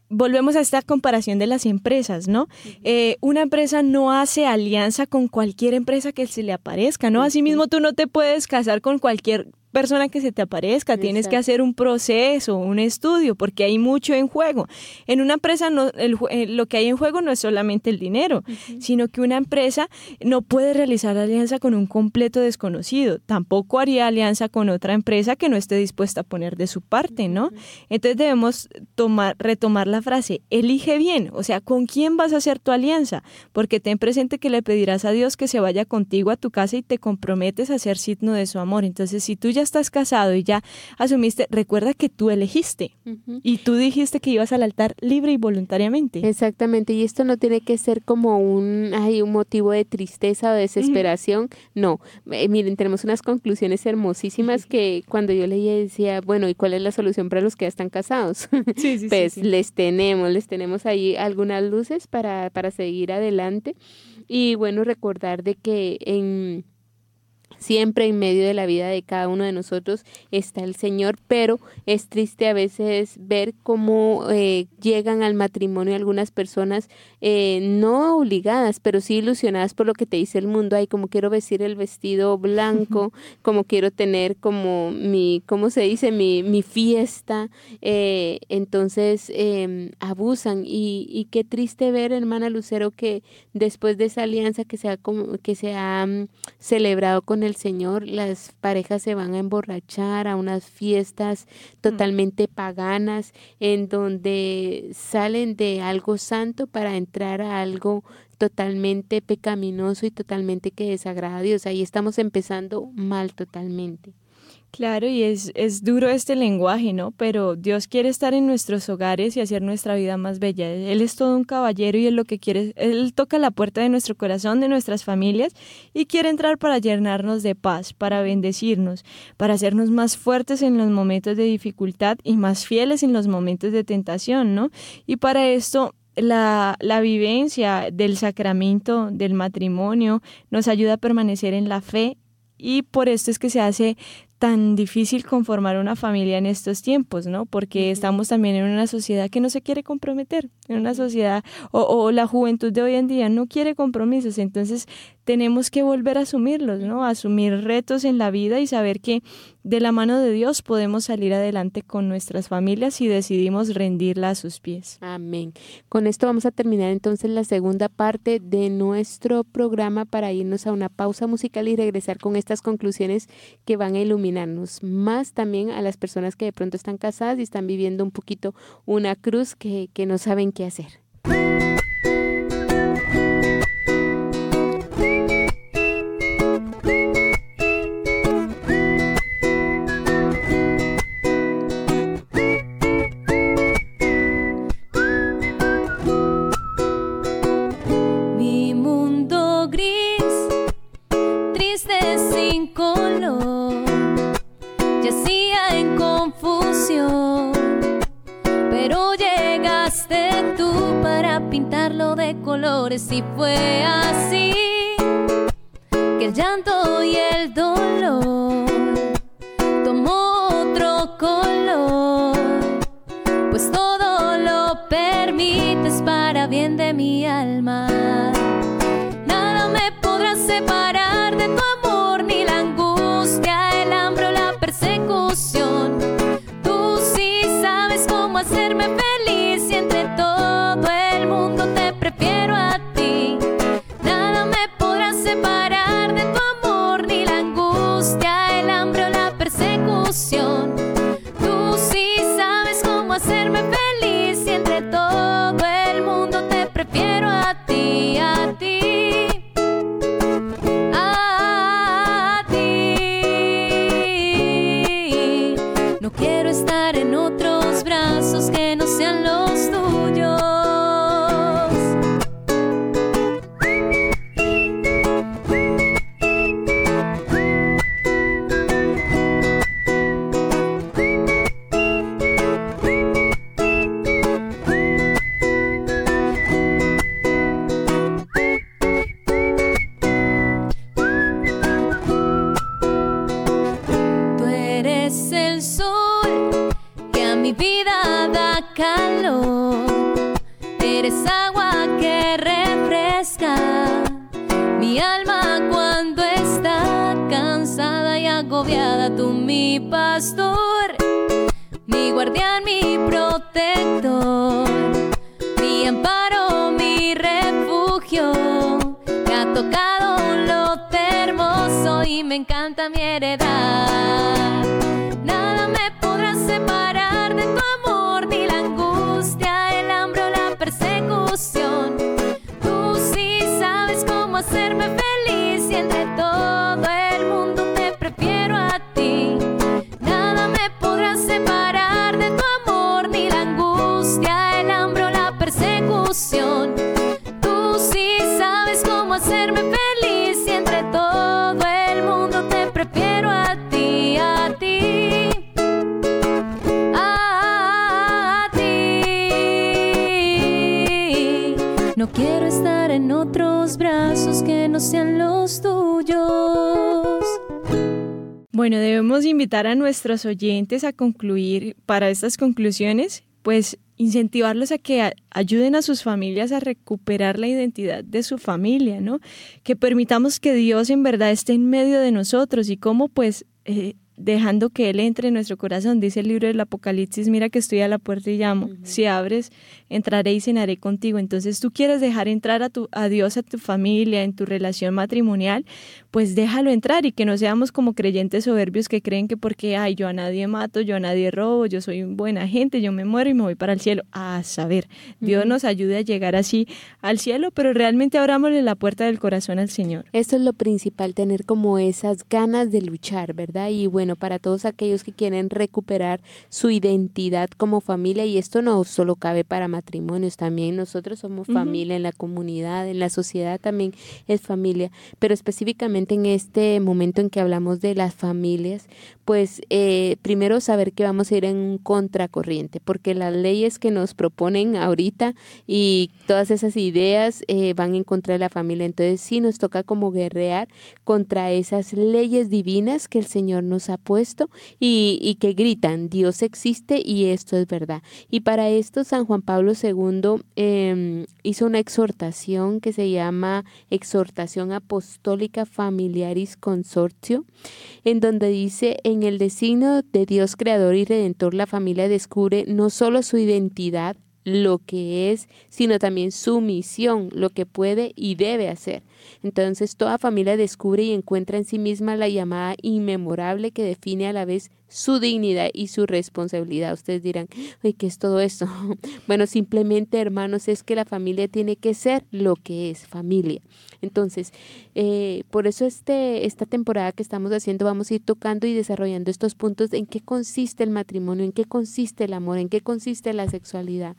volvemos a esta comparación de las empresas, ¿no? Eh, una empresa no hace alianza con cualquier empresa que se le aparezca, ¿no? Asimismo, tú no te puedes casar con cualquier persona que se te aparezca, tienes que hacer un proceso, un estudio, porque hay mucho en juego. En una empresa no, eh, lo que hay en juego no es solamente el dinero, sino que una empresa no puede realizar alianza con un completo desconocido, tampoco haría alianza con otra empresa que no esté dispuesta a poner de su parte, ¿no? Entonces debemos tomar, retomar la frase, elige bien, o sea, ¿con quién vas a hacer tu alianza? Porque ten presente que le pedirás a Dios que se vaya contigo a tu casa y te comprometes a ser signo de su amor. Entonces, si tú ya estás casado y ya asumiste, recuerda que tú elegiste y tú dijiste que ibas al altar libre y voluntariamente. Exactamente, y esto no tiene que ser como un, hay un motivo de tristeza o desesperación, no. Eh, miren, tenemos unas conclusiones hermosísimas que cuando yo leía decía, bueno, ¿y cuál es la solución para los que ya están casados? Sí, sí, pues les tenemos, les tenemos ahí algunas luces para, para seguir adelante y bueno, recordar de que en Siempre en medio de la vida de cada uno de nosotros está el Señor, pero es triste a veces ver cómo eh, llegan al matrimonio algunas personas eh, no obligadas, pero sí ilusionadas por lo que te dice el mundo. Ay, como quiero vestir el vestido blanco, como quiero tener como mi, ¿cómo se dice? Mi, mi fiesta. Eh, entonces em, abusan y, y, qué triste ver, hermana Lucero, que después de esa alianza que se ha, que se ha mm, celebrado con el Señor, las parejas se van a emborrachar a unas fiestas totalmente paganas en donde salen de algo santo para entrar a algo totalmente pecaminoso y totalmente que desagrada a Dios. Ahí estamos empezando mal totalmente. Claro, y es, es duro este lenguaje, ¿no? Pero Dios quiere estar en nuestros hogares y hacer nuestra vida más bella. Él es todo un caballero y Él lo que quiere, Él toca la puerta de nuestro corazón, de nuestras familias, y quiere entrar para llenarnos de paz, para bendecirnos, para hacernos más fuertes en los momentos de dificultad y más fieles en los momentos de tentación, ¿no? Y para esto la, la, vivencia del sacramento del matrimonio nos ayuda a permanecer en la fe y por esto es que se hace tan difícil conformar una familia en estos tiempos, ¿no? Porque estamos también en una sociedad que no se quiere comprometer, en una sociedad, o, o, la juventud de hoy en día no quiere compromisos, entonces tenemos que volver a asumirlos, ¿no? Asumir retos en la vida y saber que de la mano de Dios podemos salir adelante con nuestras familias y decidimos rendirla a sus pies. Amén. Con esto vamos a terminar entonces la segunda parte de nuestro programa para irnos a una pausa musical y regresar con estas conclusiones que van a iluminarnos más también a las personas que de pronto están casadas y están viviendo un poquito una cruz que, que no saben qué hacer. Si fue hacerme feliz y entre todo el mundo te prefiero a ti, a ti. A ti. No quiero estar en otros brazos que no sean los tuyos. Bueno, debemos invitar a nuestros oyentes a concluir para estas conclusiones, pues incentivarlos a que ayuden a sus familias a recuperar la identidad de su familia, ¿no? Que permitamos que Dios en verdad esté en medio de nosotros y cómo pues eh, dejando que Él entre en nuestro corazón. Dice el libro del Apocalipsis, mira que estoy a la puerta y llamo. Si abres, entraré y cenaré contigo. Entonces tú quieres dejar entrar a, tu, a Dios, a tu familia, en tu relación matrimonial, pues déjalo entrar y que no seamos como creyentes soberbios que creen que porque, ay, yo a nadie mato, yo a nadie robo, yo soy buena gente, yo me muero y me voy para el cielo. A saber, Dios nos ayude a llegar así al cielo, pero realmente abramosle la puerta del corazón al Señor. Eso es lo principal, tener como esas ganas de luchar, ¿verdad? Y bueno, bueno, para todos aquellos que quieren recuperar su identidad como familia, y esto no solo cabe para matrimonios, también nosotros somos familia en la comunidad, en la sociedad también es familia, pero específicamente en este momento en que hablamos de las familias, pues eh, primero saber que vamos a ir en contracorriente, porque las leyes que nos proponen ahorita y todas esas ideas eh, van en contra de la familia, entonces sí nos toca como guerrear contra esas leyes divinas que el Señor nos ha puesto y, que gritan, Dios existe y esto es verdad. Y para esto San Juan Pablo II em, hizo una exhortación que se llama Exhortación Apostólica Familiaris Consortio, en donde dice, el designio de Dios Creador y Redentor, la familia descubre no solo su identidad, lo que es, sino también su misión, lo que puede y debe hacer. Entonces toda familia descubre y encuentra en sí misma la llamada inmemorable que define a la vez su dignidad y su responsabilidad. Ustedes dirán, ay, ¿qué es todo esto? bueno, simplemente, hermanos, es que la familia tiene que ser lo que es familia. Entonces, eh, por eso este, esta temporada que estamos haciendo vamos a ir tocando y desarrollando estos puntos en qué consiste el matrimonio, en qué consiste el amor, en qué consiste la sexualidad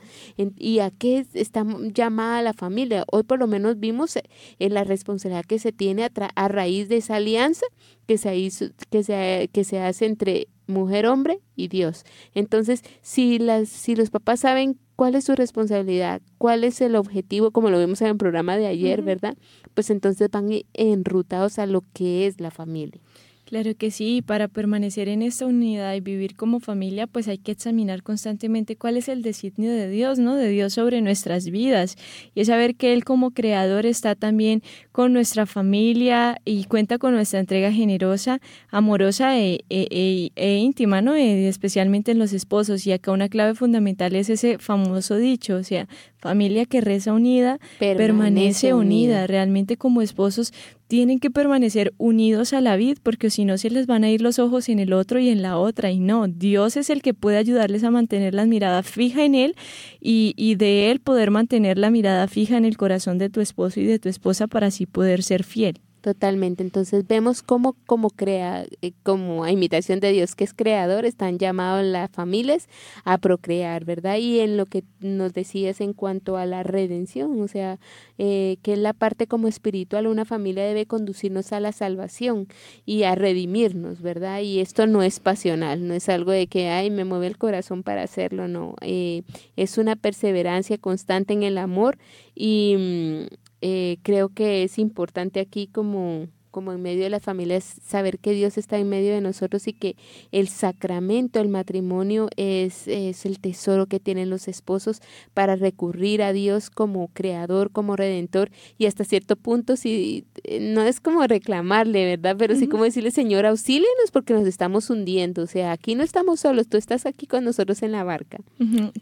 y a qué está llamada la familia. Hoy por lo menos vimos en eh, la responsabilidad que se tiene a raíz de esa alianza que se, hizo, que se, que se hace entre mujer, hombre y Dios. Entonces, si, las, si los papás saben cuál es su responsabilidad, cuál es el objetivo, como lo vimos en el programa de ayer, ¿verdad? Pues entonces van enrutados a lo que es la familia. Claro que sí, para permanecer en esta unidad y vivir como familia, pues hay que examinar constantemente cuál es el designio de Dios, ¿no? De Dios sobre nuestras vidas. Y es saber que Él como creador está también con nuestra familia y cuenta con nuestra entrega generosa, amorosa e, e, e, e íntima, ¿no? especialmente en los esposos. Y acá una clave fundamental es ese famoso dicho, o sea, familia que reza unida, permanece, unida. Realmente como esposos tienen que permanecer unidos a la vid porque si no se les van a ir los ojos en el otro y en la otra. Y no, Dios es el que puede ayudarles a mantener la mirada fija en Él y, y de Él poder mantener la mirada fija en el corazón de tu esposo y de tu esposa para así poder ser fiel. Totalmente. Entonces vemos cómo, cómo crea, eh, como a imitación de Dios que es creador, están llamados las familias a procrear, ¿verdad? Y en lo que nos decías en cuanto a la redención, o sea, eh, que es la parte como espiritual, una familia debe conducirnos a la salvación y a redimirnos, ¿verdad? Y esto no es pasional, no es algo de que, ay, me mueve el corazón para hacerlo, no. Eh, es una perseverancia constante en el amor y mm, eh, creo que es importante aquí como como en medio de las familias, saber que Dios está en medio de nosotros y que el sacramento, el matrimonio es, es el tesoro que tienen los esposos para recurrir a Dios como creador, como redentor y hasta cierto punto, si eh, no es como reclamarle, ¿verdad? Pero sí como decirle, Señor, auxílenos porque nos estamos hundiendo, o sea, aquí no estamos solos, tú estás aquí con nosotros en la barca.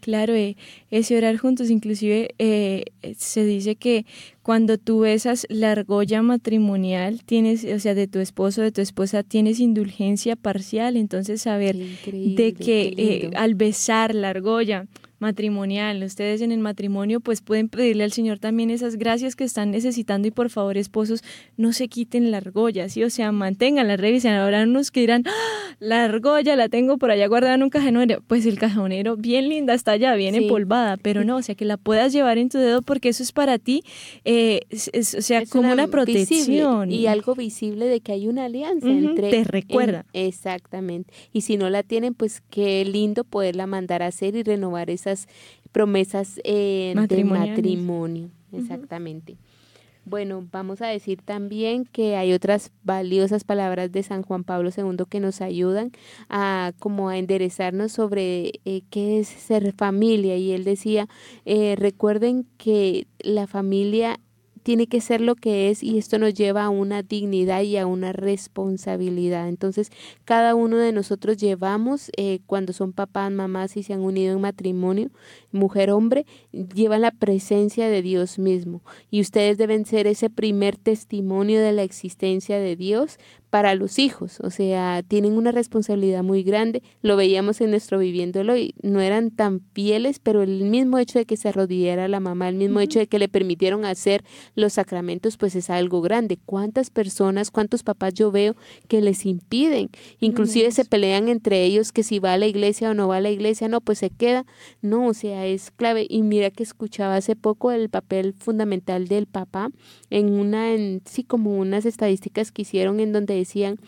Claro, eh, ese orar juntos, inclusive eh, se dice que cuando tú besas la argolla matrimonial, tienes, o sea, de tu esposo, de tu esposa, tienes indulgencia parcial, entonces saber de que eh, al besar la argolla, matrimonial. Ustedes en el matrimonio pues pueden pedirle al Señor también esas gracias que están necesitando y por favor esposos no se quiten la argolla, ¿sí? O sea, mantengan la revisión. Ahora unos que dirán, ¡Ah! la argolla la tengo por allá guardada en un cajonero. Pues el cajonero bien linda está allá, bien empolvada, pero no, o sea, que la puedas llevar en tu dedo porque eso es para ti, eh, o sea, como una, protección. y algo visible de que hay una alianza entre... Te recuerda. exactamente. Y si no la tienen, pues qué lindo poderla mandar a hacer y renovar esas promesas eh, de matrimonio. Exactamente. Bueno, vamos a decir también que hay otras valiosas palabras de San Juan Pablo II que nos ayudan a como a enderezarnos sobre eh, qué es ser familia. Y él decía, eh, recuerden que la familia tiene que ser lo que es y esto nos lleva a una dignidad y a una responsabilidad. Entonces, cada uno de nosotros llevamos, eh, cuando son papás, mamás y se han unido en matrimonio, mujer, hombre, llevan la presencia de Dios mismo. Y ustedes deben ser ese primer testimonio de la existencia de Dios para los hijos, o sea, tienen una responsabilidad muy grande, lo veíamos en nuestro viviéndolo y no eran tan fieles, pero el mismo hecho de que se arrodillara la mamá, el mismo hecho de que le permitieron hacer los sacramentos, pues es algo grande. ¿Cuántas personas, cuántos papás yo veo que les impiden? Inclusive se pelean entre ellos que si va a la iglesia o no va a la iglesia, no, pues se queda. No, o sea, es clave. Y mira que escuchaba hace poco el papel fundamental del papá en una, en, sí, como unas estadísticas que hicieron en donde decían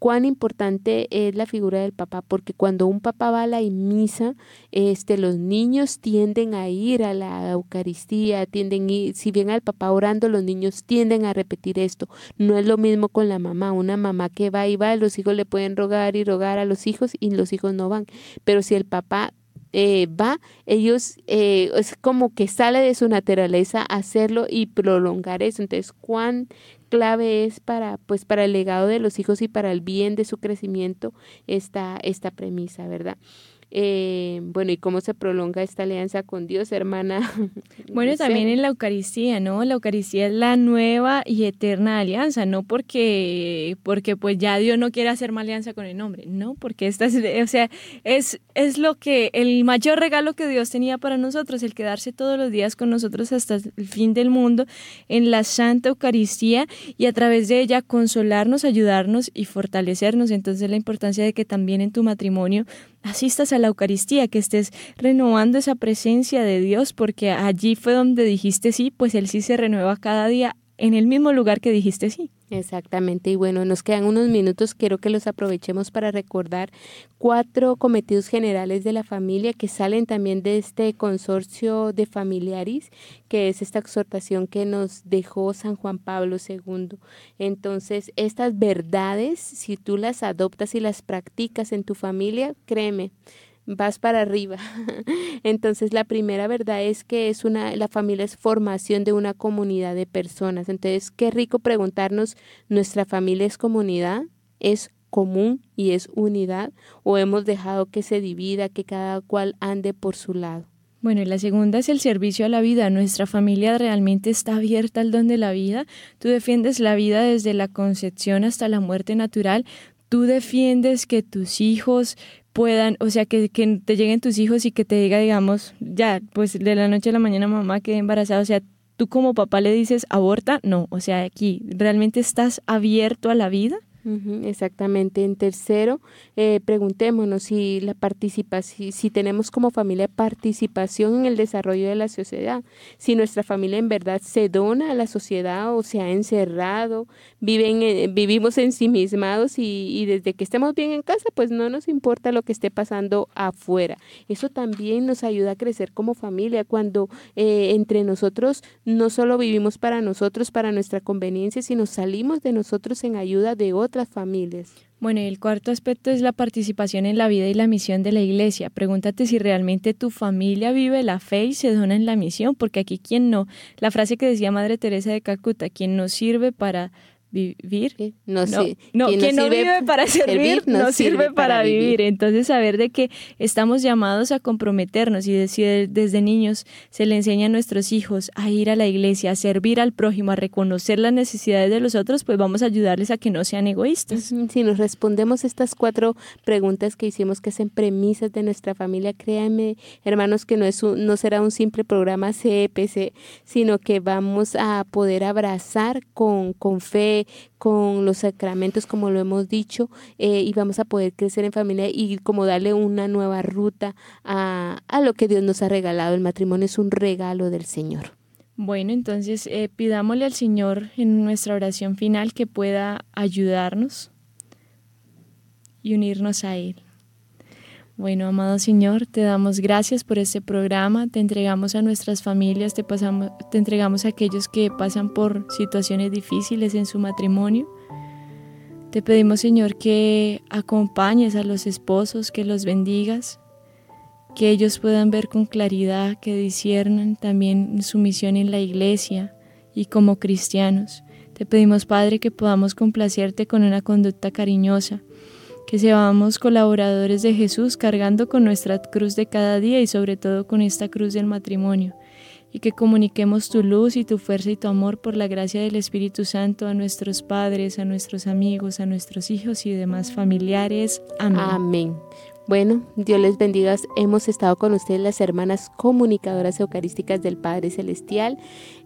cuán importante es la figura del papá, porque cuando un papá va a la misa, este, los niños tienden a ir a la Eucaristía, tienden a ir, si bien al papá orando, los niños tienden a repetir esto. No es lo mismo con la mamá, una mamá que va y va, los hijos le pueden rogar y rogar a los hijos y los hijos no van. Pero si el papá eh, va, ellos eh, es como que sale de su naturaleza hacerlo y prolongar eso. Entonces, cuán clave es para, pues, para el legado de los hijos y para el bien de su crecimiento esta, esta premisa, ¿verdad? Eh, bueno, ¿y cómo se prolonga esta alianza con Dios, hermana? Bueno, también en la Eucaristía, ¿no? La Eucaristía es la nueva y eterna alianza, no porque, porque pues ya Dios no quiere hacer más alianza con el nombre, no, porque esta es, o sea, es, es lo que, el mayor regalo que Dios tenía para nosotros, el quedarse todos los días con nosotros hasta el fin del mundo en la Santa Eucaristía y a través de ella consolarnos, ayudarnos y fortalecernos. Entonces la importancia de que también en tu matrimonio asistas a la Eucaristía, que estés renovando esa presencia de Dios, porque allí fue donde dijiste sí, pues Él sí se renueva cada día en el mismo lugar que dijiste sí. Exactamente, y bueno, nos quedan unos minutos, quiero que los aprovechemos para recordar cuatro cometidos generales de la familia que salen también de este consorcio de familiaris, que es esta exhortación que nos dejó San Juan Pablo II. Entonces, estas verdades, si tú las adoptas y las practicas en tu familia, créeme, vas para arriba. Entonces la primera verdad es que es una la familia es formación de una comunidad de personas. Entonces, qué rico preguntarnos, ¿nuestra familia es comunidad? ¿Es común y es unidad o hemos dejado que se divida, que cada cual ande por su lado? Bueno, y la segunda es el servicio a la vida. Nuestra familia realmente está abierta al don de la vida. Tú defiendes la vida desde la concepción hasta la muerte natural. Tú defiendes que tus hijos puedan, o sea, que, que te lleguen tus hijos y que te diga, digamos, ya, pues de la noche a la mañana mamá quedé embarazada, o sea, tú como papá le dices, aborta, no, o sea, aquí, ¿realmente estás abierto a la vida? Exactamente. En tercero, eh, preguntémonos si la participación, si, tenemos como familia participación en el desarrollo de la sociedad, si nuestra familia en verdad se dona a la sociedad o se ha encerrado, viven, eh, vivimos ensimismados y, y desde que estemos bien en casa, pues no nos importa lo que esté pasando afuera. Eso también nos ayuda a crecer como familia cuando eh, entre nosotros no solo vivimos para nosotros, para nuestra conveniencia, sino salimos de nosotros en ayuda de otros familias. Bueno, y el cuarto aspecto es la participación en la vida y la misión de la iglesia. Pregúntate si realmente tu familia vive la fe y se dona en la misión, porque aquí quien no, la frase que decía Madre Teresa de Calcuta, quien no sirve para vivir. No, no, no quien no vive para servir, no, sirve, para, vivir. Entonces, saber de que estamos llamados a comprometernos y decir desde niños se le enseña a nuestros hijos a ir a la iglesia, a servir al prójimo, a reconocer las necesidades de los otros, pues vamos a ayudarles a que no sean egoístas. Si nos respondemos estas cuatro preguntas que hicimos, que son premisas de nuestra familia, créanme, hermanos, que no, es no será un simple programa CEPC, sino que vamos a poder abrazar con, con fe, con los sacramentos, como lo hemos dicho, eh, y vamos a poder crecer en familia y como darle una nueva ruta a, a lo que Dios nos ha regalado. El matrimonio es un regalo del Señor. Bueno, entonces eh, pidámosle al Señor en nuestra oración final que pueda ayudarnos y unirnos a Él. Bueno, amado Señor, te damos gracias por este programa, te entregamos a nuestras familias, te, pasamos, te entregamos a aquellos que pasan por situaciones difíciles en su matrimonio. Te pedimos, Señor, que acompañes a los esposos, que los bendigas, que ellos puedan ver con claridad, que disciernan también su misión en la iglesia y como cristianos. Te pedimos, Padre, que podamos complacerte con una conducta cariñosa, que seamos colaboradores de Jesús cargando con nuestra cruz de cada día y sobre todo con esta cruz del matrimonio, y que comuniquemos tu luz y tu fuerza y tu amor por la gracia del Espíritu Santo a nuestros padres, a nuestros amigos, a nuestros hijos y demás familiares. Amén. Amén. Bueno, Dios les bendiga. Hemos estado con ustedes las hermanas comunicadoras eucarísticas del Padre Celestial.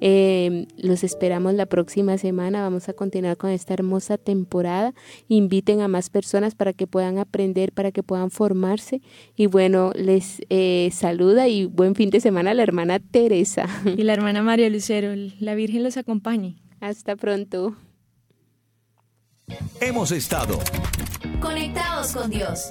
Eh, los esperamos la próxima semana. Vamos a continuar con esta hermosa temporada. Inviten a más personas para que puedan aprender, para que puedan formarse. Y bueno, les eh, saluda y buen fin de semana la hermana Teresa. Y la hermana María Lucero. La Virgen los acompañe. Hasta pronto. Hemos estado conectados con Dios